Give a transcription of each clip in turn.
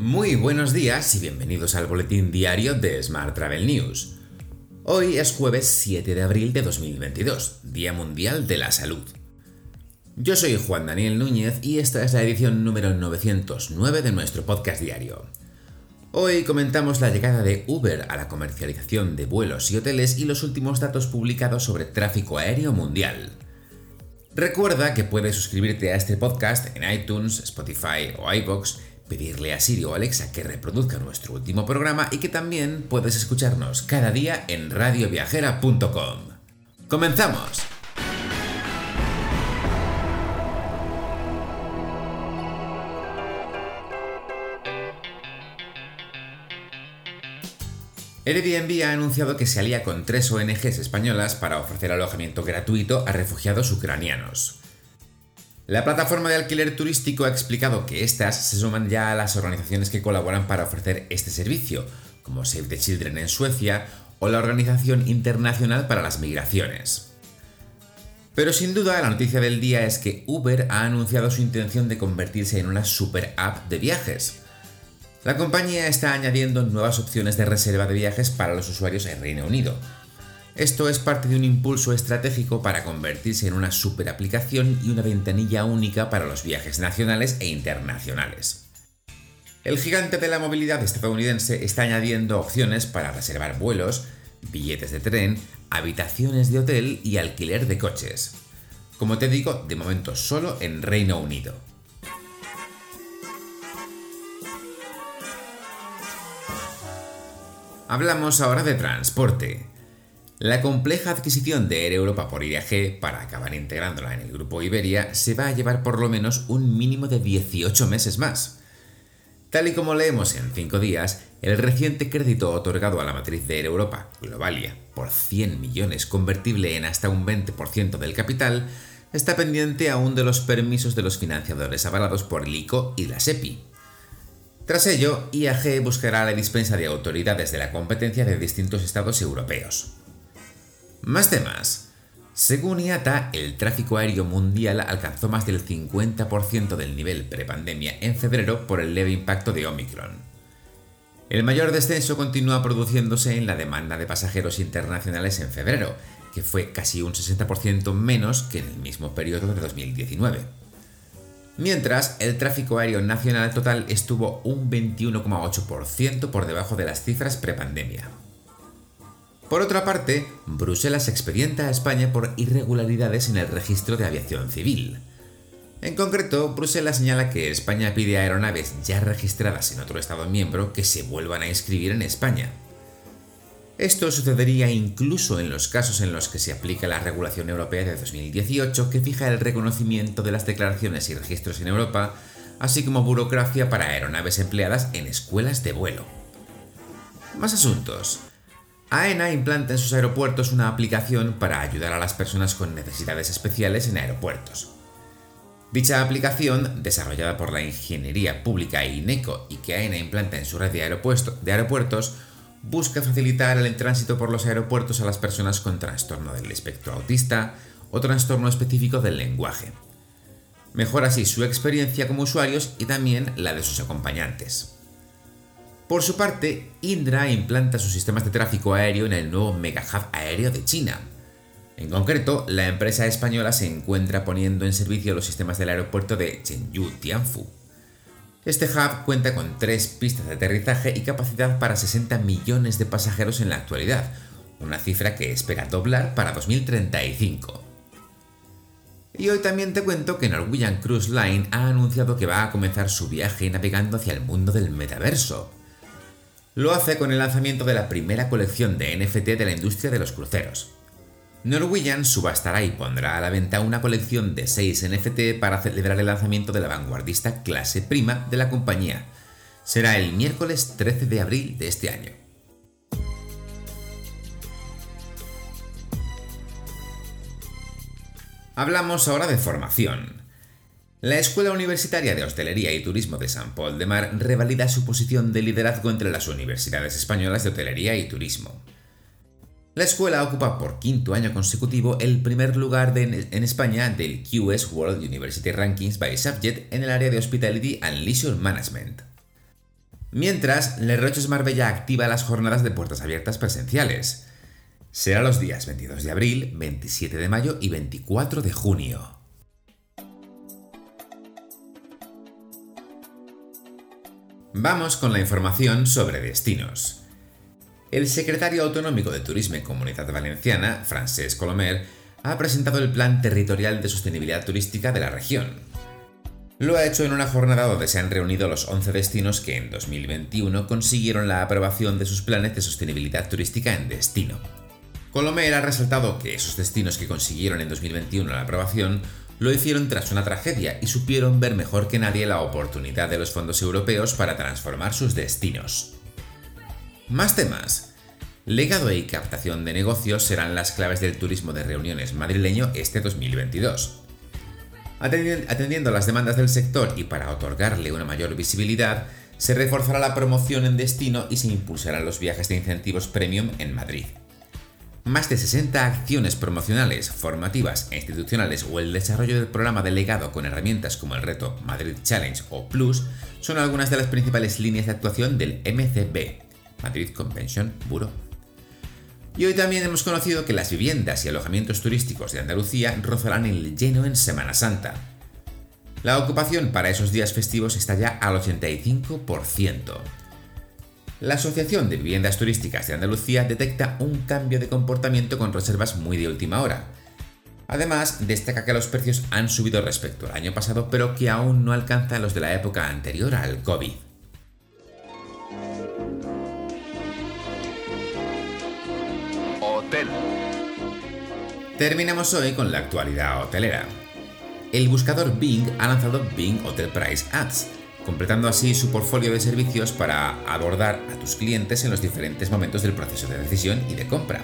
Muy buenos días y bienvenidos al boletín diario de Smart Travel News. Hoy es jueves 7 de abril de 2022, Día Mundial de la Salud. Yo soy Juan Daniel Núñez y esta es la edición número 909 de nuestro podcast diario. Hoy comentamos la llegada de Uber a la comercialización de vuelos y hoteles y los últimos datos publicados sobre tráfico aéreo mundial. Recuerda que puedes suscribirte a este podcast en iTunes, Spotify o iBox pedirle a Siri o Alexa que reproduzca nuestro último programa y que también puedes escucharnos cada día en radioviajera.com. ¡Comenzamos! Airbnb ha anunciado que se alía con tres ONGs españolas para ofrecer alojamiento gratuito a refugiados ucranianos. La plataforma de alquiler turístico ha explicado que estas se suman ya a las organizaciones que colaboran para ofrecer este servicio, como Save the Children en Suecia o la Organización Internacional para las Migraciones. Pero sin duda la noticia del día es que Uber ha anunciado su intención de convertirse en una super app de viajes. La compañía está añadiendo nuevas opciones de reserva de viajes para los usuarios en Reino Unido, esto es parte de un impulso estratégico para convertirse en una super aplicación y una ventanilla única para los viajes nacionales e internacionales. El gigante de la movilidad estadounidense está añadiendo opciones para reservar vuelos, billetes de tren, habitaciones de hotel y alquiler de coches. Como te digo, de momento solo en Reino Unido. Hablamos ahora de transporte. La compleja adquisición de Air Europa por IAG para acabar integrándola en el grupo Iberia se va a llevar por lo menos un mínimo de 18 meses más. Tal y como leemos en 5 días, el reciente crédito otorgado a la matriz de Air Europa, Globalia, por 100 millones convertible en hasta un 20% del capital, está pendiente aún de los permisos de los financiadores avalados por el ICO y la SEPI. Tras ello, IAG buscará la dispensa de autoridades de la competencia de distintos estados europeos. Más temas. Según IATA, el tráfico aéreo mundial alcanzó más del 50% del nivel prepandemia en febrero por el leve impacto de Omicron. El mayor descenso continúa produciéndose en la demanda de pasajeros internacionales en febrero, que fue casi un 60% menos que en el mismo periodo de 2019. Mientras, el tráfico aéreo nacional total estuvo un 21,8% por debajo de las cifras prepandemia. Por otra parte, Bruselas expedienta a España por irregularidades en el registro de aviación civil. En concreto, Bruselas señala que España pide aeronaves ya registradas en otro Estado miembro que se vuelvan a inscribir en España. Esto sucedería incluso en los casos en los que se aplica la regulación europea de 2018 que fija el reconocimiento de las declaraciones y registros en Europa, así como burocracia para aeronaves empleadas en escuelas de vuelo. Más asuntos. AENA implanta en sus aeropuertos una aplicación para ayudar a las personas con necesidades especiales en aeropuertos. Dicha aplicación, desarrollada por la Ingeniería Pública e INECO y que AENA implanta en su red de, de aeropuertos, busca facilitar el tránsito por los aeropuertos a las personas con trastorno del espectro autista o trastorno específico del lenguaje. Mejora así su experiencia como usuarios y también la de sus acompañantes. Por su parte, Indra implanta sus sistemas de tráfico aéreo en el nuevo Mega Hub aéreo de China. En concreto, la empresa española se encuentra poniendo en servicio los sistemas del aeropuerto de Chengdu Tianfu. Este hub cuenta con tres pistas de aterrizaje y capacidad para 60 millones de pasajeros en la actualidad, una cifra que espera doblar para 2035. Y hoy también te cuento que Norwegian Cruise Line ha anunciado que va a comenzar su viaje navegando hacia el mundo del metaverso. Lo hace con el lanzamiento de la primera colección de NFT de la industria de los cruceros. Norwegian subastará y pondrá a la venta una colección de 6 NFT para celebrar el lanzamiento de la vanguardista clase prima de la compañía. Será el miércoles 13 de abril de este año. Hablamos ahora de formación. La Escuela Universitaria de Hostelería y Turismo de San Paul de Mar revalida su posición de liderazgo entre las universidades españolas de hotelería y turismo. La escuela ocupa por quinto año consecutivo el primer lugar en España del QS World University Rankings by Subject en el área de Hospitality and Leisure Management. Mientras, Le Roches Marbella activa las jornadas de puertas abiertas presenciales. Será los días 22 de abril, 27 de mayo y 24 de junio. Vamos con la información sobre destinos. El secretario autonómico de Turismo y Comunidad Valenciana, Francesc Colomer, ha presentado el Plan Territorial de Sostenibilidad Turística de la región. Lo ha hecho en una jornada donde se han reunido los 11 destinos que en 2021 consiguieron la aprobación de sus planes de sostenibilidad turística en destino. Colomer ha resaltado que esos destinos que consiguieron en 2021 la aprobación lo hicieron tras una tragedia y supieron ver mejor que nadie la oportunidad de los fondos europeos para transformar sus destinos. Más temas. Legado y captación de negocios serán las claves del turismo de reuniones madrileño este 2022. Atendiendo a las demandas del sector y para otorgarle una mayor visibilidad, se reforzará la promoción en destino y se impulsarán los viajes de incentivos premium en Madrid. Más de 60 acciones promocionales, formativas e institucionales o el desarrollo del programa delegado con herramientas como el reto Madrid Challenge o Plus son algunas de las principales líneas de actuación del MCB, Madrid Convention Bureau. Y hoy también hemos conocido que las viviendas y alojamientos turísticos de Andalucía rozarán el lleno en Semana Santa. La ocupación para esos días festivos está ya al 85%. La Asociación de Viviendas Turísticas de Andalucía detecta un cambio de comportamiento con reservas muy de última hora. Además, destaca que los precios han subido respecto al año pasado, pero que aún no alcanzan los de la época anterior al COVID. Terminamos hoy con la actualidad hotelera. El buscador Bing ha lanzado Bing Hotel Price Ads, completando así su portfolio de servicios para abordar a tus clientes en los diferentes momentos del proceso de decisión y de compra.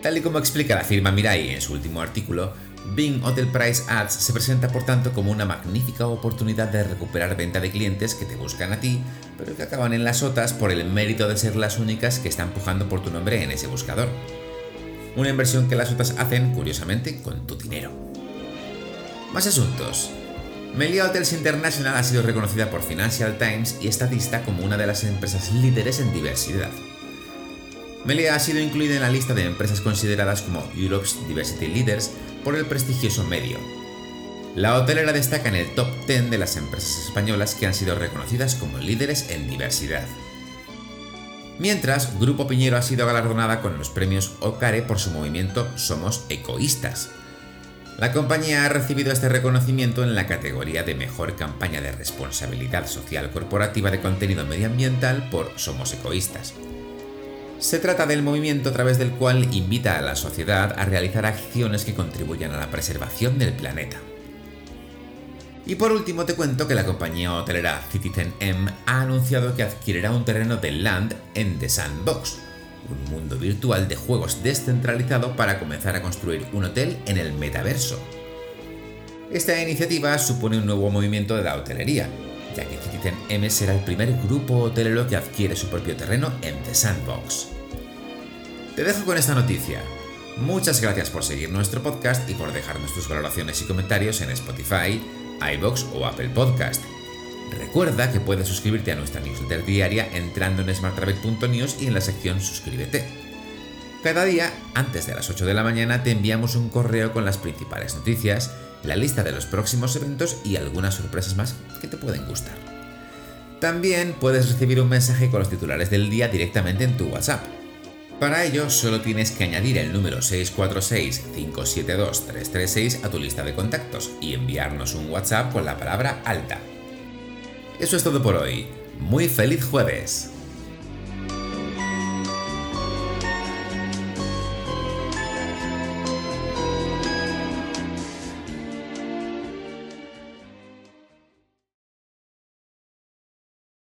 Tal y como explica la firma Mirai en su último artículo, Bing Hotel Price Ads se presenta por tanto como una magnífica oportunidad de recuperar venta de clientes que te buscan a ti, pero que acaban en las otras por el mérito de ser las únicas que están pujando por tu nombre en ese buscador. Una inversión que las otras hacen, curiosamente, con tu dinero. Más asuntos. Melia Hotels International ha sido reconocida por Financial Times y Statista como una de las empresas líderes en diversidad. Melia ha sido incluida en la lista de empresas consideradas como Europe's Diversity Leaders por el prestigioso medio. La hotelera destaca en el top 10 de las empresas españolas que han sido reconocidas como líderes en diversidad. Mientras, Grupo Piñero ha sido galardonada con los premios OCARE por su movimiento Somos Ecoístas. La compañía ha recibido este reconocimiento en la categoría de Mejor Campaña de Responsabilidad Social Corporativa de Contenido Medioambiental por Somos Ecoístas. Se trata del movimiento a través del cual invita a la sociedad a realizar acciones que contribuyan a la preservación del planeta. Y por último te cuento que la compañía hotelera Citizen M ha anunciado que adquirirá un terreno de land en The Sandbox, un mundo virtual de juegos descentralizado para comenzar a construir un hotel en el metaverso. Esta iniciativa supone un nuevo movimiento de la hotelería, ya que Citizen M será el primer grupo hotelero que adquiere su propio terreno en The Sandbox. Te dejo con esta noticia. Muchas gracias por seguir nuestro podcast y por dejarnos tus valoraciones y comentarios en Spotify, iBox o Apple Podcast. Recuerda que puedes suscribirte a nuestra newsletter diaria entrando en smarttravel.news y en la sección Suscríbete. Cada día, antes de las 8 de la mañana, te enviamos un correo con las principales noticias, la lista de los próximos eventos y algunas sorpresas más que te pueden gustar. También puedes recibir un mensaje con los titulares del día directamente en tu WhatsApp. Para ello, solo tienes que añadir el número 646-572-336 a tu lista de contactos y enviarnos un WhatsApp con la palabra alta. Eso es todo por hoy. Muy feliz jueves.